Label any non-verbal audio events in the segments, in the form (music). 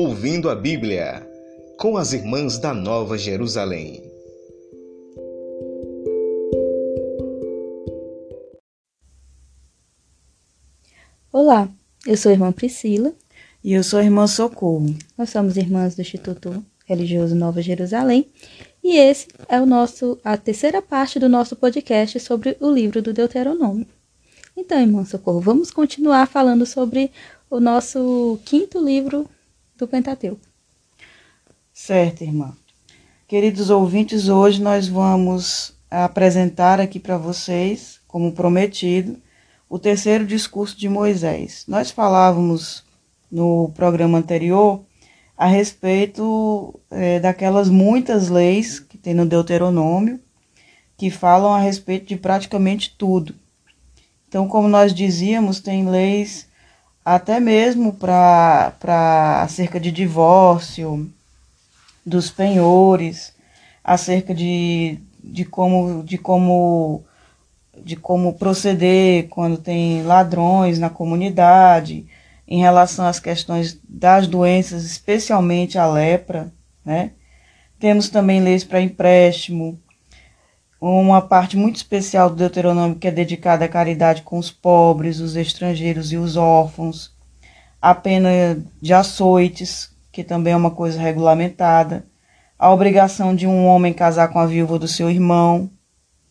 Ouvindo a Bíblia, com as Irmãs da Nova Jerusalém. Olá, eu sou a irmã Priscila. E eu sou a irmã Socorro. Nós somos irmãs do Instituto Religioso Nova Jerusalém. E esse é o nosso, a terceira parte do nosso podcast sobre o livro do Deuteronômio. Então, irmã Socorro, vamos continuar falando sobre o nosso quinto livro do Pentateuco. Certo, irmã. Queridos ouvintes, hoje nós vamos apresentar aqui para vocês, como prometido, o terceiro discurso de Moisés. Nós falávamos no programa anterior a respeito é, daquelas muitas leis que tem no Deuteronômio que falam a respeito de praticamente tudo. Então, como nós dizíamos, tem leis até mesmo para acerca de divórcio, dos penhores, acerca de, de como de como de como proceder quando tem ladrões na comunidade, em relação às questões das doenças, especialmente a lepra, né? Temos também leis para empréstimo, uma parte muito especial do Deuteronômio que é dedicada à caridade com os pobres, os estrangeiros e os órfãos, a pena de açoites, que também é uma coisa regulamentada, a obrigação de um homem casar com a viúva do seu irmão,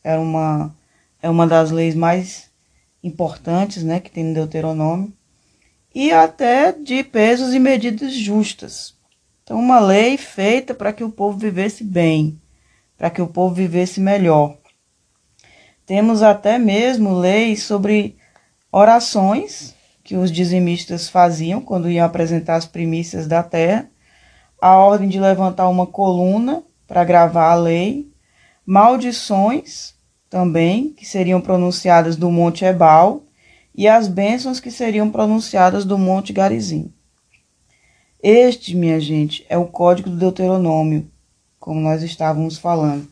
é uma, é uma das leis mais importantes né, que tem no Deuteronômio, e até de pesos e medidas justas. Então, uma lei feita para que o povo vivesse bem para que o povo vivesse melhor. Temos até mesmo leis sobre orações que os dizimistas faziam quando iam apresentar as primícias da terra, a ordem de levantar uma coluna para gravar a lei, maldições também que seriam pronunciadas do Monte Ebal e as bênçãos que seriam pronunciadas do Monte Garizim. Este, minha gente, é o código do Deuteronômio, como nós estávamos falando,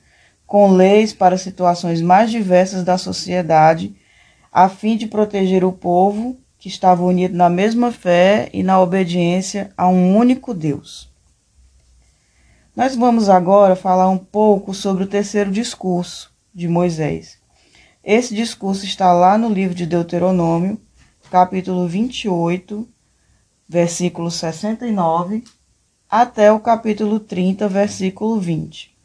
com leis para situações mais diversas da sociedade, a fim de proteger o povo que estava unido na mesma fé e na obediência a um único Deus. Nós vamos agora falar um pouco sobre o terceiro discurso de Moisés. Esse discurso está lá no livro de Deuteronômio, capítulo 28, versículo 69 até o capítulo 30, versículo 20.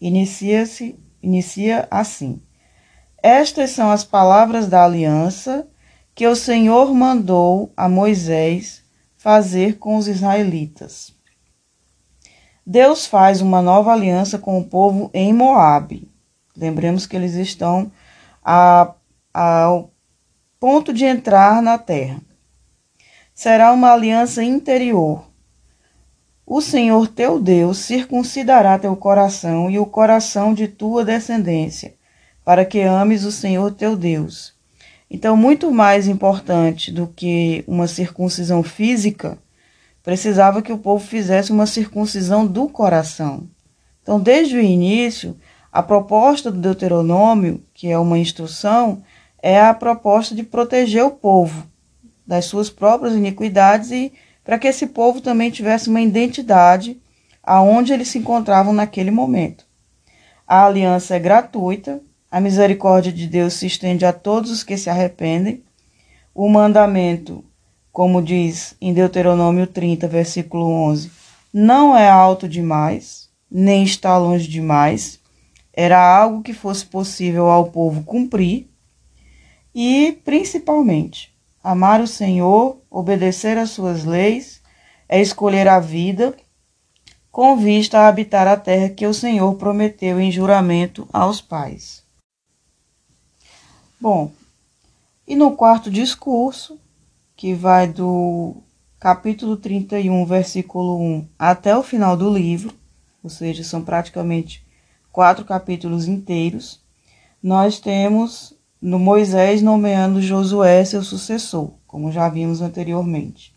Inicia-se, inicia assim: Estas são as palavras da aliança que o Senhor mandou a Moisés fazer com os israelitas. Deus faz uma nova aliança com o povo em Moabe. Lembremos que eles estão a, ao ponto de entrar na terra. Será uma aliança interior o Senhor teu Deus circuncidará teu coração e o coração de tua descendência, para que ames o Senhor teu Deus. Então, muito mais importante do que uma circuncisão física, precisava que o povo fizesse uma circuncisão do coração. Então, desde o início, a proposta do Deuteronômio, que é uma instrução, é a proposta de proteger o povo das suas próprias iniquidades e para que esse povo também tivesse uma identidade aonde eles se encontravam naquele momento. A aliança é gratuita, a misericórdia de Deus se estende a todos os que se arrependem. O mandamento, como diz em Deuteronômio 30, versículo 11, não é alto demais, nem está longe demais. Era algo que fosse possível ao povo cumprir. E, principalmente, Amar o Senhor, obedecer às suas leis, é escolher a vida com vista a habitar a terra que o Senhor prometeu em juramento aos pais. Bom, e no quarto discurso, que vai do capítulo 31, versículo 1 até o final do livro, ou seja, são praticamente quatro capítulos inteiros, nós temos no Moisés nomeando Josué seu sucessor, como já vimos anteriormente.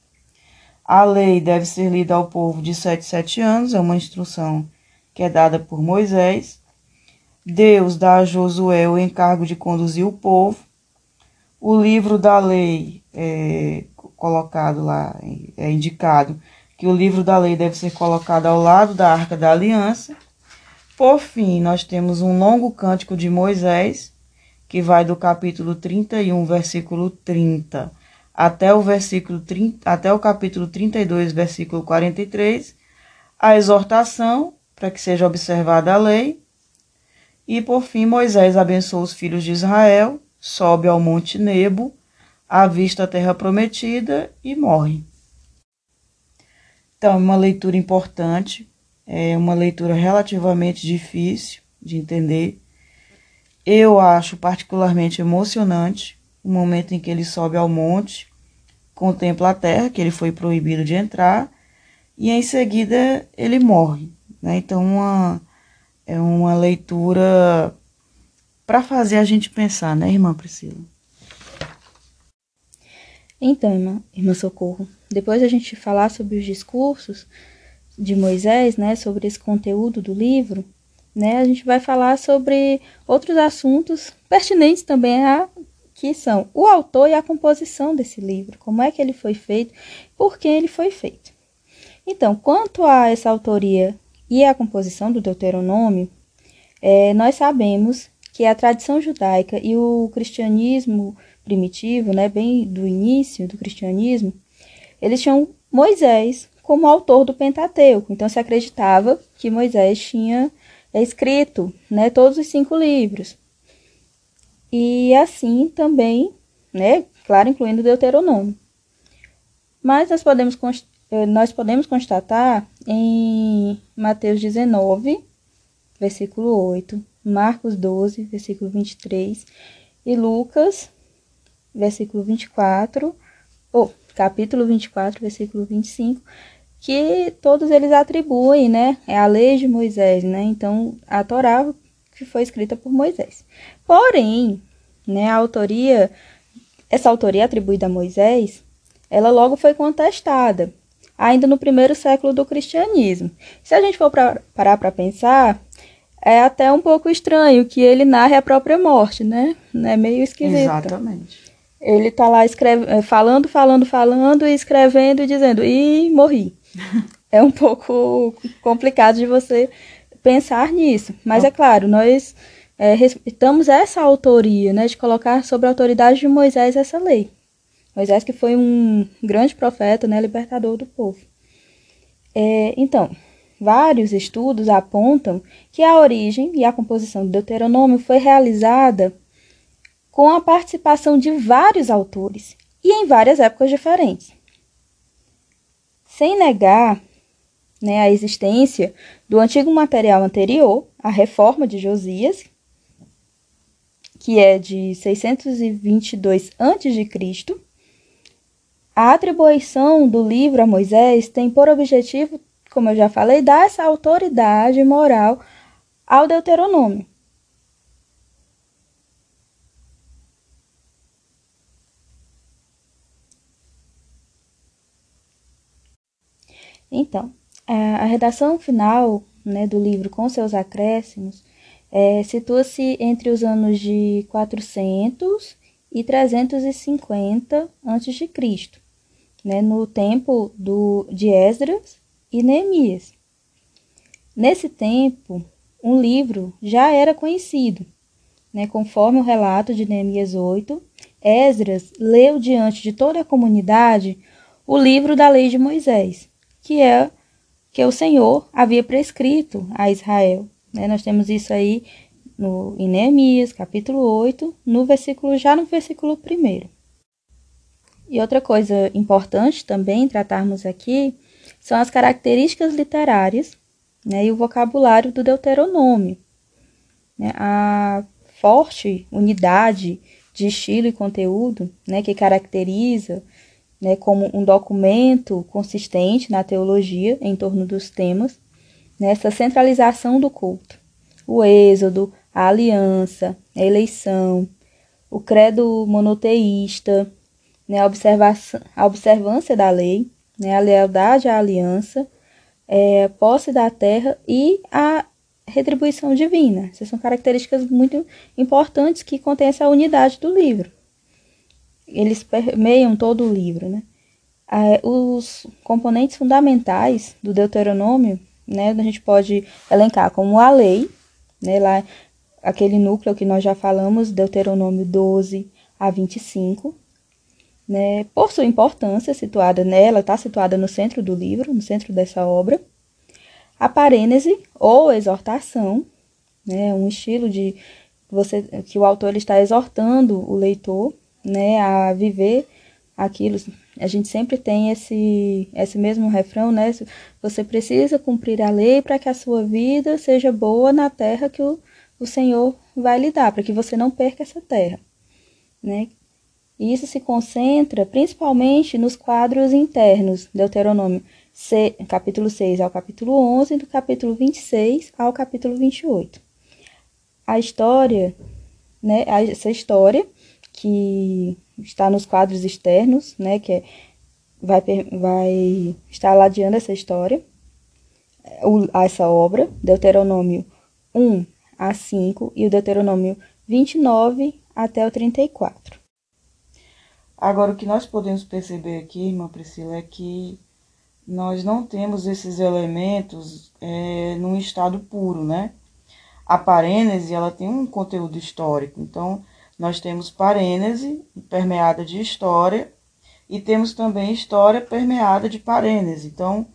A lei deve ser lida ao povo de sete sete anos, é uma instrução que é dada por Moisés. Deus dá a Josué o encargo de conduzir o povo. O livro da lei é colocado lá, é indicado que o livro da lei deve ser colocado ao lado da arca da aliança. Por fim, nós temos um longo cântico de Moisés, que vai do capítulo 31, versículo 30, até o versículo 30, até o capítulo 32, versículo 43, a exortação para que seja observada a lei. E por fim, Moisés abençoa os filhos de Israel, sobe ao monte Nebo, avista a terra prometida e morre. Então, é uma leitura importante, é uma leitura relativamente difícil de entender. Eu acho particularmente emocionante o momento em que ele sobe ao monte, contempla a terra, que ele foi proibido de entrar, e em seguida ele morre. Né? Então, uma, é uma leitura para fazer a gente pensar, né, irmã Priscila? Então, irmã, irmã Socorro, depois a gente falar sobre os discursos de Moisés, né, sobre esse conteúdo do livro, né, a gente vai falar sobre outros assuntos pertinentes também a que são o autor e a composição desse livro, como é que ele foi feito, por que ele foi feito. Então, quanto a essa autoria e a composição do Deuteronômio, é, nós sabemos que a tradição judaica e o cristianismo primitivo, né, bem do início do cristianismo, eles tinham Moisés como autor do Pentateuco. Então se acreditava que Moisés tinha escrito né, todos os cinco livros. E assim também, né, claro, incluindo Deuteronômio. Mas nós podemos, eh, nós podemos constatar em Mateus 19, versículo 8, Marcos 12, versículo 23, e Lucas, versículo 24, ou capítulo 24, versículo 25, que todos eles atribuem, né? É a lei de Moisés, né? Então, a Torá que foi escrita por Moisés. Porém, né, a autoria, essa autoria atribuída a Moisés, ela logo foi contestada, ainda no primeiro século do cristianismo. Se a gente for pra, parar para pensar, é até um pouco estranho que ele narre a própria morte, né? É meio esquisito. Exatamente. Ele tá lá escreve, é, falando, falando, falando, e escrevendo e dizendo, e morri. É um pouco complicado de você pensar nisso. Mas é claro, nós é, respeitamos essa autoria, né, de colocar sobre a autoridade de Moisés essa lei. Moisés que foi um grande profeta, né, libertador do povo. É, então, vários estudos apontam que a origem e a composição do Deuteronômio foi realizada com a participação de vários autores e em várias épocas diferentes. Sem negar né, a existência do antigo material anterior, a reforma de Josias, que é de 622 a.C., a atribuição do livro a Moisés tem por objetivo, como eu já falei, dar essa autoridade moral ao Deuteronômio. Então, a, redação final né, do livro, com seus acréscimos, é, situa-se entre os anos de 400 e 350 a.C., né, no tempo do, de Esdras e Neemias. Nesse tempo, um livro já era conhecido. Né, conforme o relato de Neemias 8, Esdras leu diante de toda a comunidade o livro da lei de Moisés que é que o Senhor havia prescrito a Israel. Né? Nós temos isso aí no, em Neemias, capítulo 8, no versículo, já no versículo 1. E outra coisa importante também tratarmos aqui são as características literárias né, e o vocabulário do Deuteronômio. Né, a forte unidade de estilo e conteúdo né, que caracteriza né, como um documento consistente na teologia em torno dos temas, nessa centralização do culto. O êxodo, a aliança, a eleição, o credo monoteísta, né, a, observação, a observância da lei, né, a lealdade à aliança, é, posse da terra e a retribuição divina. Essas são características muito importantes que contêm essa unidade do livro eles permeiam todo o livro, né? É, os componentes fundamentais do Deuteronômio, né, a gente pode elencar como a lei, né, lá aquele núcleo que nós já falamos, Deuteronômio 12 a 25, né, por sua importância situada nela, está situada no centro do livro, no centro dessa obra. A parênese ou exortação, né, um estilo de você que o autor ele está exortando o leitor, né, a viver aquilo. A gente sempre tem esse esse mesmo refrão, né? Você precisa cumprir a lei para que a sua vida seja boa na terra que o, o Senhor vai lhe dar, para que você não perca essa terra, né? E isso se concentra principalmente nos quadros internos, Deuteronômio capítulo 6 ao capítulo 11, do capítulo 26 ao capítulo 28. A história, né, essa história que está nos quadros externos, né, que é, vai, vai estar ladeando essa história, essa obra, Deuteronômio 1 a 5 e o Deuteronômio 29 até o 34. Agora, o que nós podemos perceber aqui, irmã Priscila, é que nós não temos esses elementos é, num estado puro, né? A parênese, ela tem um conteúdo histórico, então nós temos parênese permeada de história e temos também história permeada de parênese. Então,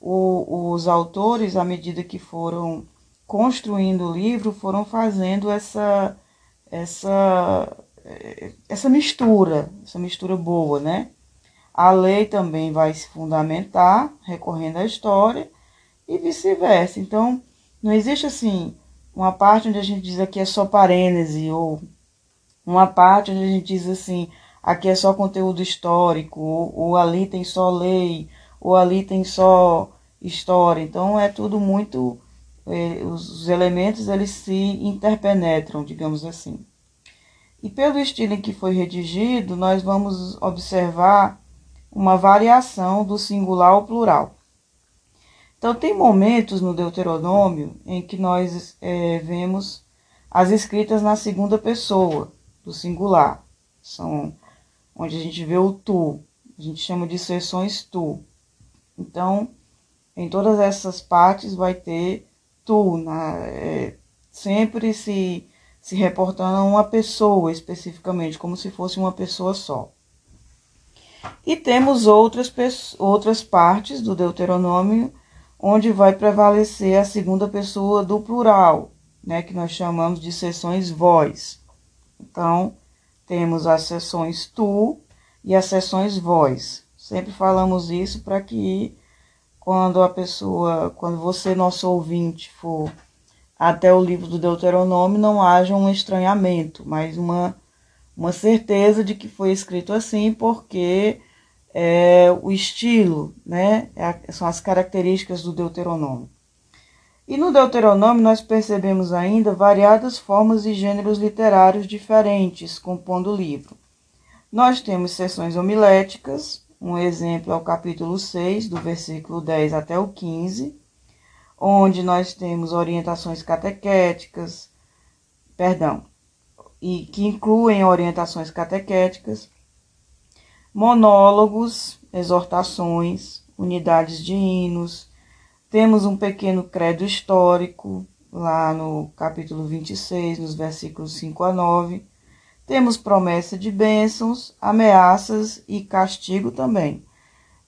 o, os autores, à medida que foram construindo o livro, foram fazendo essa, essa essa mistura, essa mistura boa, né? A lei também vai se fundamentar recorrendo à história e vice-versa. Então, não existe assim uma parte onde a gente diz aqui é só parênese ou uma parte onde a gente diz assim aqui é só conteúdo histórico ou, ou ali tem só lei ou ali tem só história. Então é tudo muito eh, os elementos eles se interpenetram, digamos assim. E pelo estilo em que foi redigido, nós vamos observar uma variação do singular ao plural. Então, tem momentos no Deuteronômio em que nós é, vemos as escritas na segunda pessoa do singular. São onde a gente vê o tu. A gente chama de sessões tu. Então, em todas essas partes vai ter tu. Na, é, sempre se se reportando a uma pessoa especificamente, como se fosse uma pessoa só. E temos outras, outras partes do Deuteronômio onde vai prevalecer a segunda pessoa do plural, né, que nós chamamos de sessões vós. Então, temos as sessões tu e as sessões vós. Sempre falamos isso para que quando a pessoa, quando você, nosso ouvinte, for até o livro do Deuteronômio não haja um estranhamento, mas uma, uma certeza de que foi escrito assim, porque é, o estilo, né, é, são as características do Deuteronômio. E no Deuteronômio nós percebemos ainda variadas formas e gêneros literários diferentes compondo o livro. Nós temos sessões homiléticas, um exemplo é o capítulo 6, do versículo 10 até o 15, onde nós temos orientações catequéticas, perdão, e que incluem orientações catequéticas, monólogos, exortações, unidades de hinos. Temos um pequeno credo histórico, lá no capítulo 26, nos versículos 5 a 9. Temos promessa de bênçãos, ameaças e castigo também.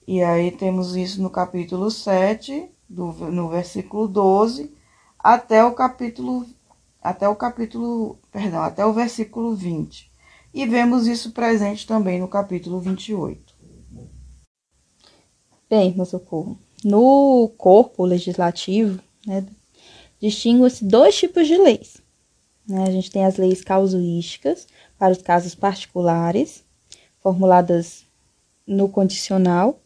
E aí temos isso no capítulo 7, do, no versículo 12 até o capítulo até o capítulo, perdão, até o versículo 20. E vemos isso presente também no capítulo 28. Bem, meu socorro. No corpo legislativo, né, distinguem-se dois tipos de leis. Né? A gente tem as leis causuísticas para os casos particulares, formuladas no condicional,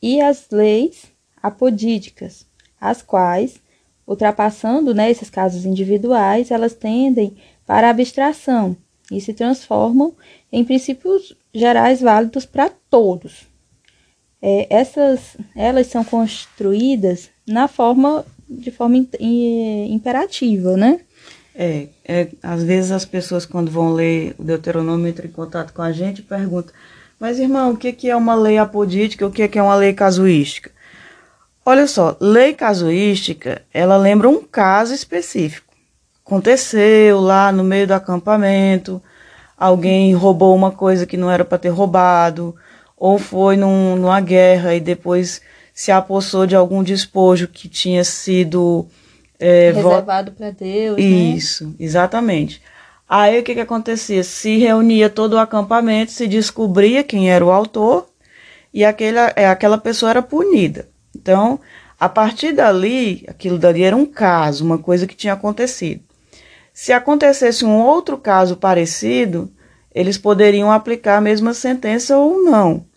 e as leis apodídicas, as quais, ultrapassando né, esses casos individuais, elas tendem para a abstração e se transformam em princípios gerais válidos para todos. É, essas, elas são construídas na forma de forma imperativa, né? É, é, às vezes as pessoas quando vão ler o Deuteronômio entram em contato com a gente e perguntam Mas, irmão, o que é uma lei apodítica? O que é uma lei casuística? Olha só, lei casuística, ela lembra um caso específico. Aconteceu lá no meio do acampamento, alguém roubou uma coisa que não era para ter roubado, ou foi num, numa guerra e depois se apossou de algum despojo que tinha sido é, reservado para Deus. Né? Isso, né? exatamente. Aí o que, que acontecia? Se reunia todo o acampamento, se descobria quem era o autor e aquela, é, aquela pessoa era punida. Então, a partir dali, aquilo dali era um caso, uma coisa que tinha acontecido. Se acontecesse um outro caso parecido, eles poderiam aplicar a mesma sentença ou não.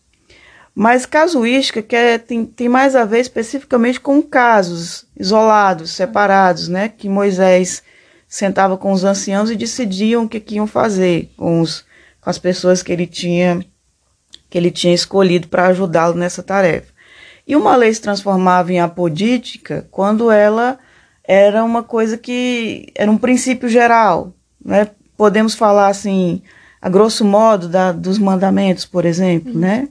Mas casuística que é, tem, tem mais a ver especificamente com casos isolados, separados, né? Que Moisés sentava com os anciãos e decidiam o que, que iam fazer com, os, com as pessoas que ele tinha que ele tinha escolhido para ajudá-lo nessa tarefa. E uma lei se transformava em apodítica quando ela era uma coisa que era um princípio geral, né? Podemos falar assim, a grosso modo da, dos mandamentos, por exemplo, uhum. né?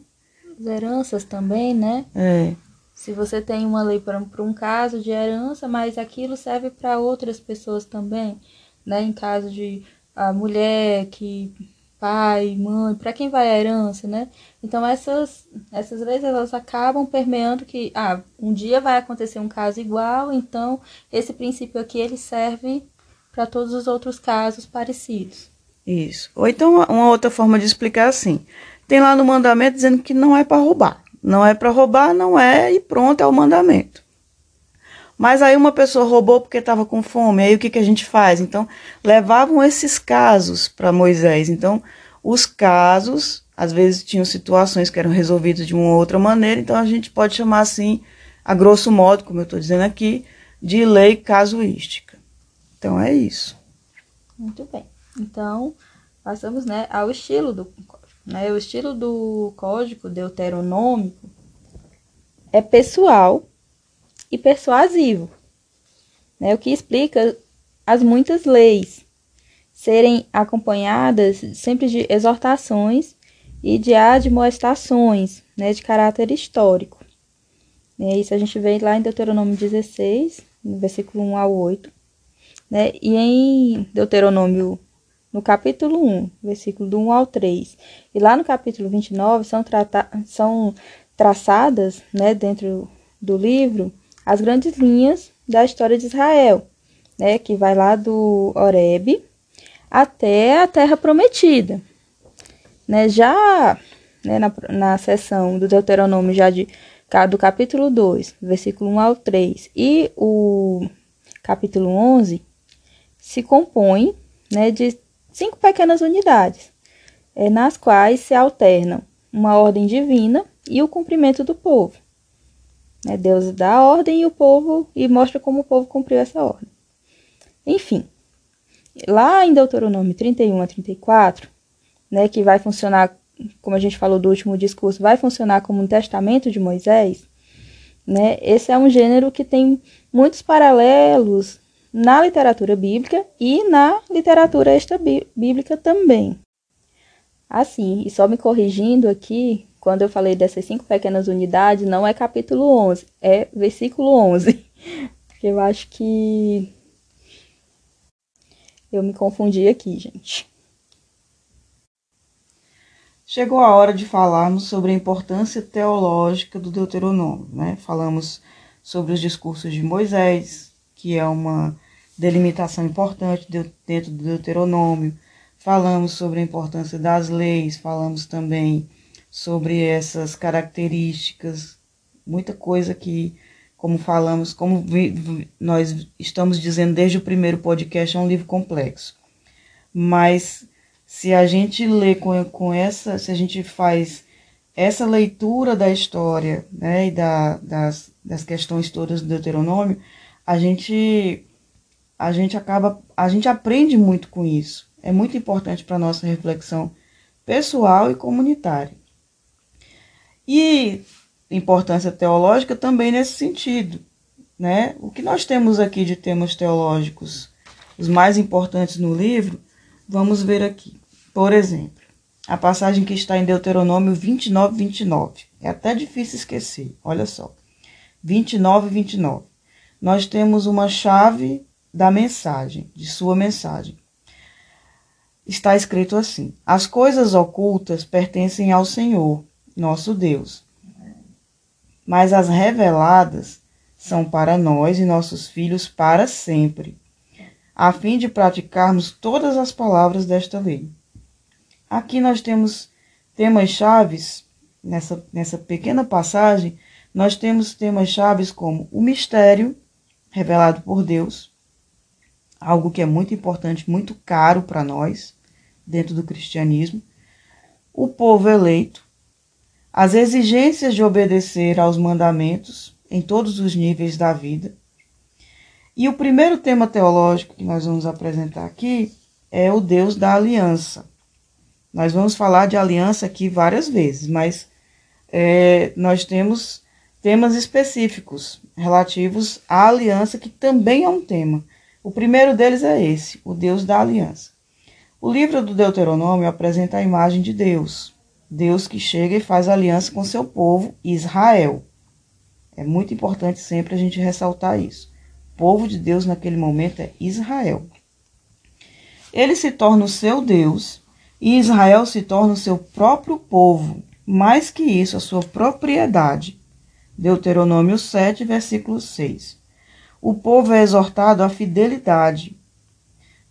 As heranças também, né? É. Se você tem uma lei para um caso de herança, mas aquilo serve para outras pessoas também, né? Em caso de a mulher que pai, mãe, para quem vai a herança, né? Então essas essas leis elas acabam permeando que ah, um dia vai acontecer um caso igual, então esse princípio aqui ele serve para todos os outros casos parecidos. Isso. Ou então uma outra forma de explicar assim, tem lá no mandamento dizendo que não é para roubar. Não é para roubar, não é, e pronto, é o mandamento. Mas aí uma pessoa roubou porque estava com fome, aí o que, que a gente faz? Então, levavam esses casos para Moisés. Então, os casos, às vezes tinham situações que eram resolvidas de uma outra maneira, então a gente pode chamar assim, a grosso modo, como eu estou dizendo aqui, de lei casuística. Então, é isso. Muito bem. Então, passamos né, ao estilo do né? O estilo do código deuteronômico é pessoal e persuasivo, né? o que explica as muitas leis serem acompanhadas sempre de exortações e de admoestações né, de caráter histórico. É isso a gente vê lá em Deuteronômio 16, no versículo 1 ao 8. Né? E em Deuteronômio no capítulo 1, versículo do 1 ao 3. E lá no capítulo 29 são, trata são traçadas, né, dentro do livro, as grandes linhas da história de Israel, né, que vai lá do Horebe até a Terra Prometida. Né, já né, na, na seção do Deuteronômio, já de, do capítulo 2, versículo 1 ao 3, e o capítulo 11, se compõe né, de cinco pequenas unidades, é, nas quais se alternam uma ordem divina e o cumprimento do povo. É, Deus dá a ordem e o povo e mostra como o povo cumpriu essa ordem. Enfim, lá em Deuteronômio 31 a 34, né, que vai funcionar, como a gente falou do último discurso, vai funcionar como um testamento de Moisés, né, esse é um gênero que tem muitos paralelos na literatura bíblica e na literatura extra-bíblica também. Assim, e só me corrigindo aqui, quando eu falei dessas cinco pequenas unidades, não é capítulo 11, é versículo 11. Porque eu acho que eu me confundi aqui, gente. Chegou a hora de falarmos sobre a importância teológica do Deuteronômio, né? Falamos sobre os discursos de Moisés, que é uma delimitação importante dentro do Deuteronômio. Falamos sobre a importância das leis, falamos também sobre essas características, muita coisa que, como falamos, como nós estamos dizendo desde o primeiro podcast, é um livro complexo. Mas se a gente lê com, com essa, se a gente faz essa leitura da história né, e da, das, das questões todas do Deuteronômio, a gente a gente acaba, a gente aprende muito com isso. É muito importante para nossa reflexão pessoal e comunitária. E importância teológica também nesse sentido. Né? O que nós temos aqui de temas teológicos, os mais importantes no livro, vamos ver aqui. Por exemplo, a passagem que está em Deuteronômio 29, 29. É até difícil esquecer, olha só. 29, 29. Nós temos uma chave da mensagem, de sua mensagem. Está escrito assim: As coisas ocultas pertencem ao Senhor, nosso Deus, mas as reveladas são para nós e nossos filhos para sempre, a fim de praticarmos todas as palavras desta lei. Aqui nós temos temas chaves, nessa, nessa pequena passagem, nós temos temas chaves como o mistério revelado por Deus, algo que é muito importante, muito caro para nós dentro do cristianismo, o povo eleito, as exigências de obedecer aos mandamentos em todos os níveis da vida. E o primeiro tema teológico que nós vamos apresentar aqui é o Deus da aliança. Nós vamos falar de aliança aqui várias vezes, mas é, nós temos temas específicos relativos à aliança, que também é um tema. O primeiro deles é esse, o Deus da aliança. O livro do Deuteronômio apresenta a imagem de Deus, Deus que chega e faz aliança com seu povo, Israel. É muito importante sempre a gente ressaltar isso. O povo de Deus naquele momento é Israel. Ele se torna o seu Deus e Israel se torna o seu próprio povo, mais que isso, a sua propriedade. Deuteronômio 7, versículo 6. O povo é exortado à fidelidade.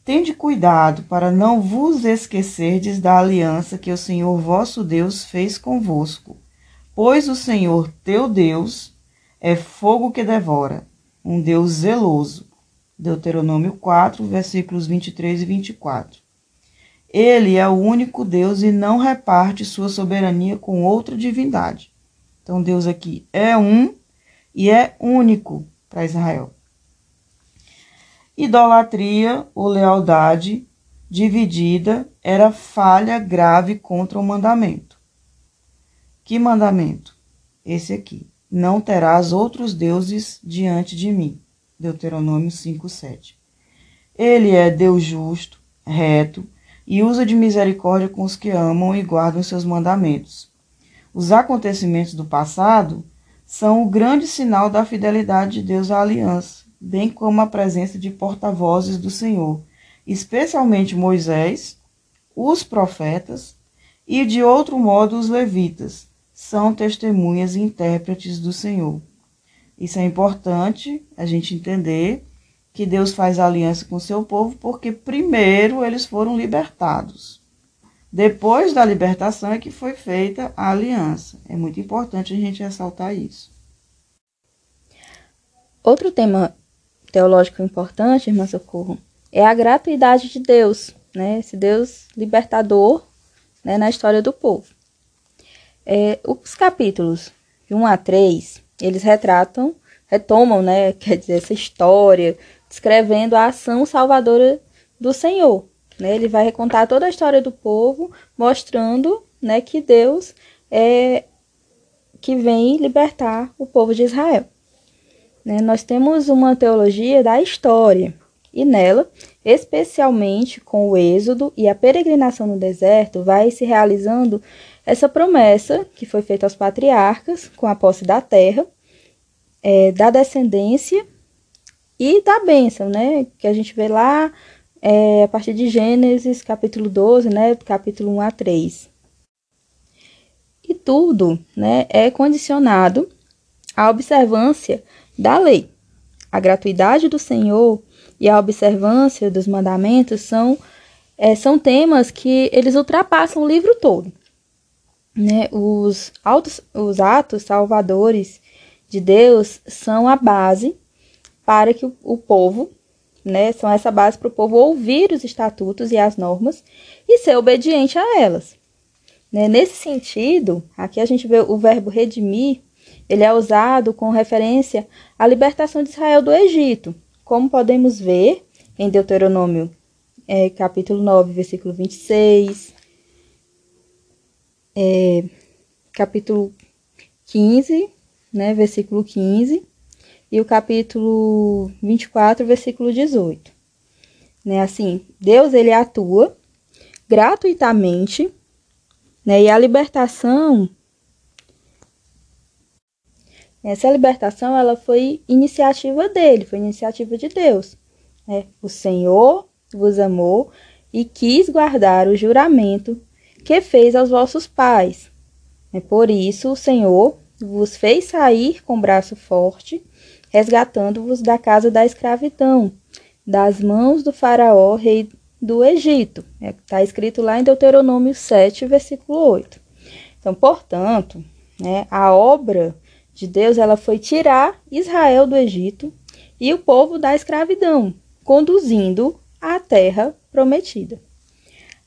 Tende cuidado para não vos esquecerdes da aliança que o Senhor vosso Deus fez convosco, pois o Senhor teu Deus é fogo que devora, um Deus zeloso. Deuteronômio 4, versículos 23 e 24. Ele é o único Deus e não reparte sua soberania com outra divindade. Então, Deus aqui é um e é único para Israel. Idolatria ou lealdade dividida era falha grave contra o mandamento. Que mandamento? Esse aqui. Não terás outros deuses diante de mim. Deuteronômio 5:7. Ele é Deus justo, reto, e usa de misericórdia com os que amam e guardam seus mandamentos. Os acontecimentos do passado são o grande sinal da fidelidade de Deus à aliança, bem como a presença de porta-vozes do Senhor, especialmente Moisés, os profetas e, de outro modo, os levitas, são testemunhas e intérpretes do Senhor. Isso é importante a gente entender que Deus faz aliança com seu povo porque primeiro eles foram libertados. Depois da libertação é que foi feita a aliança. É muito importante a gente ressaltar isso. Outro tema teológico importante, irmã Socorro, é a gratuidade de Deus, né? Esse Deus libertador né, na história do povo. É, os capítulos de 1 a 3, eles retratam, retomam, né, (laughs) quer dizer, essa história descrevendo a ação salvadora do Senhor. Né? Ele vai recontar toda a história do povo, mostrando né, que Deus é que vem libertar o povo de Israel. Né? Nós temos uma teologia da história, e nela, especialmente com o Êxodo e a peregrinação no deserto, vai se realizando essa promessa que foi feita aos patriarcas com a posse da terra, é, da descendência e da bênção, né? Que a gente vê lá é, a partir de Gênesis, capítulo 12, né? Capítulo 1 a 3. E tudo, né? É condicionado à observância da lei. A gratuidade do Senhor e a observância dos mandamentos são, é, são temas que eles ultrapassam o livro todo. Né? Os, autos, os atos salvadores de Deus são a base para que o, o povo, né, são essa base para o povo ouvir os estatutos e as normas e ser obediente a elas. Né? Nesse sentido, aqui a gente vê o verbo redimir, ele é usado com referência à libertação de Israel do Egito, como podemos ver em Deuteronômio é, capítulo 9, versículo 26, é, capítulo 15, né, versículo 15, e o capítulo 24, versículo 18. Né? Assim, Deus ele atua gratuitamente Né? E a libertação, essa libertação, ela foi iniciativa dele, foi iniciativa de Deus. Né? O Senhor vos amou e quis guardar o juramento que fez aos vossos pais. É por isso o Senhor vos fez sair com braço forte, resgatando-vos da casa da escravidão, das mãos do faraó, rei do Egito. Está é, escrito lá em Deuteronômio 7, versículo 8. Então, portanto, né, a obra de Deus ela foi tirar Israel do Egito e o povo da escravidão, conduzindo à terra prometida.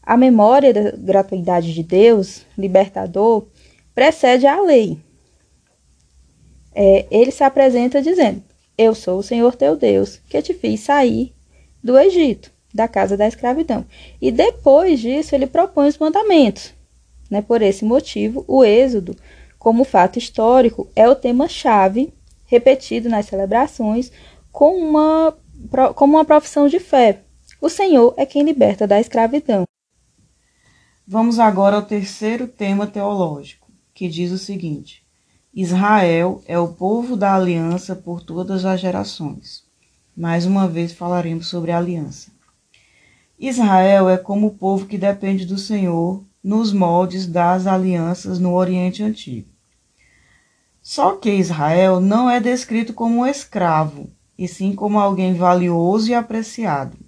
A memória da gratuidade de Deus, libertador, precede a lei. É, ele se apresenta dizendo: Eu sou o Senhor teu Deus, que te fiz sair do Egito da casa da escravidão. E depois disso, ele propõe os mandamentos. Né? Por esse motivo, o Êxodo, como fato histórico, é o tema-chave repetido nas celebrações com uma, como uma profissão de fé. O Senhor é quem liberta da escravidão. Vamos agora ao terceiro tema teológico, que diz o seguinte: Israel é o povo da aliança por todas as gerações. Mais uma vez falaremos sobre a aliança. Israel é como o povo que depende do Senhor nos moldes das alianças no Oriente Antigo. Só que Israel não é descrito como um escravo, e sim como alguém valioso e apreciado.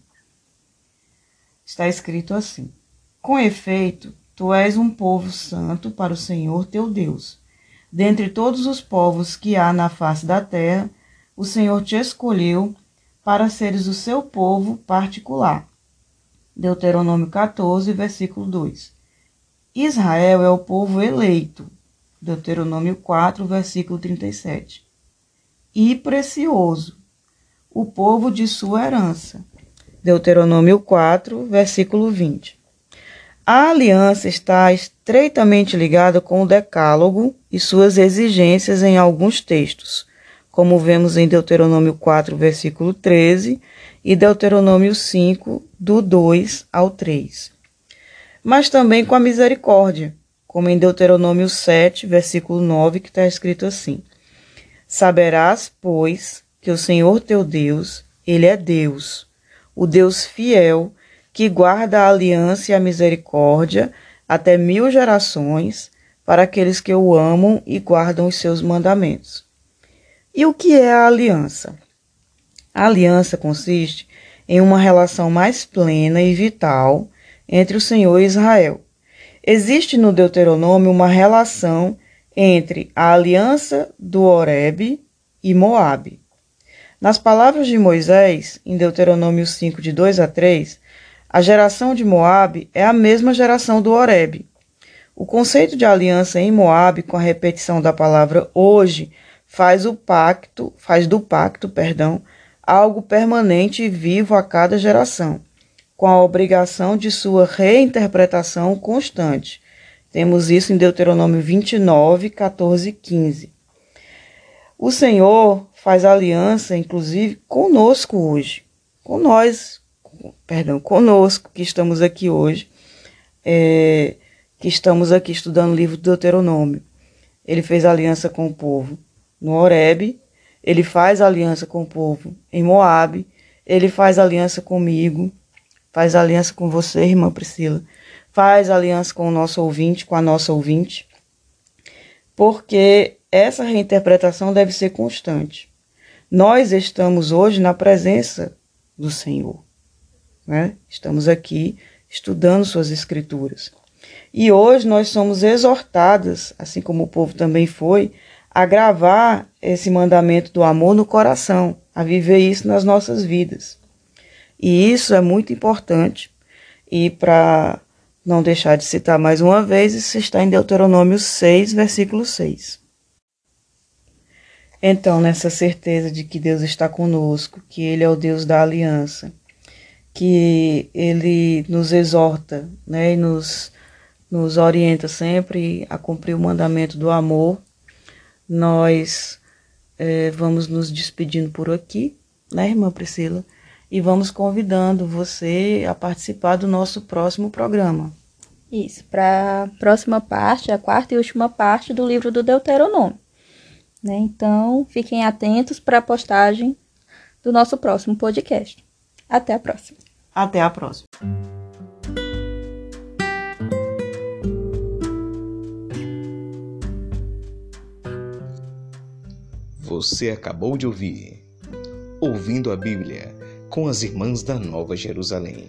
Está escrito assim: Com efeito, tu és um povo santo para o Senhor teu Deus. Dentre todos os povos que há na face da terra, o Senhor te escolheu para seres o seu povo particular Deuteronômio 14, versículo 2. Israel é o povo eleito. Deuteronômio 4, versículo 37. E precioso, o povo de sua herança. Deuteronômio 4, versículo 20. A aliança está estreitamente ligada com o Decálogo e suas exigências em alguns textos, como vemos em Deuteronômio 4, versículo 13 e Deuteronômio 5, do 2 ao 3. Mas também com a misericórdia, como em Deuteronômio 7, versículo 9, que está escrito assim: Saberás, pois, que o Senhor teu Deus, Ele é Deus, o Deus fiel, que guarda a aliança e a misericórdia até mil gerações para aqueles que o amam e guardam os seus mandamentos. E o que é a aliança? A aliança consiste em uma relação mais plena e vital entre o Senhor e Israel. Existe no Deuteronômio uma relação entre a aliança do Horebe e Moabe. Nas palavras de Moisés, em Deuteronômio 5, de 2 a 3, a geração de Moabe é a mesma geração do Horebe. O conceito de aliança em Moabe, com a repetição da palavra hoje, faz o pacto, faz do pacto, perdão, algo permanente e vivo a cada geração, com a obrigação de sua reinterpretação constante. Temos isso em Deuteronômio 29, 14 e 15. O Senhor faz aliança, inclusive, conosco hoje, com nós, perdão, conosco que estamos aqui hoje, é, que estamos aqui estudando o livro do Deuteronômio. Ele fez aliança com o povo no Horebe ele faz aliança com o povo em Moabe, ele faz aliança comigo, faz aliança com você, irmã Priscila, faz aliança com o nosso ouvinte, com a nossa ouvinte, porque essa reinterpretação deve ser constante. Nós estamos hoje na presença do Senhor, né? Estamos aqui estudando suas escrituras. E hoje nós somos exortadas, assim como o povo também foi, a gravar esse mandamento do amor no coração, a viver isso nas nossas vidas. E isso é muito importante. E para não deixar de citar mais uma vez, isso está em Deuteronômio 6, versículo 6. Então, nessa certeza de que Deus está conosco, que Ele é o Deus da aliança, que Ele nos exorta né, e nos, nos orienta sempre a cumprir o mandamento do amor, nós é, vamos nos despedindo por aqui, né, irmã Priscila? E vamos convidando você a participar do nosso próximo programa. Isso, para a próxima parte, a quarta e última parte do livro do Deuteronômio. Né? Então, fiquem atentos para a postagem do nosso próximo podcast. Até a próxima. Até a próxima. Você acabou de ouvir Ouvindo a Bíblia com as Irmãs da Nova Jerusalém.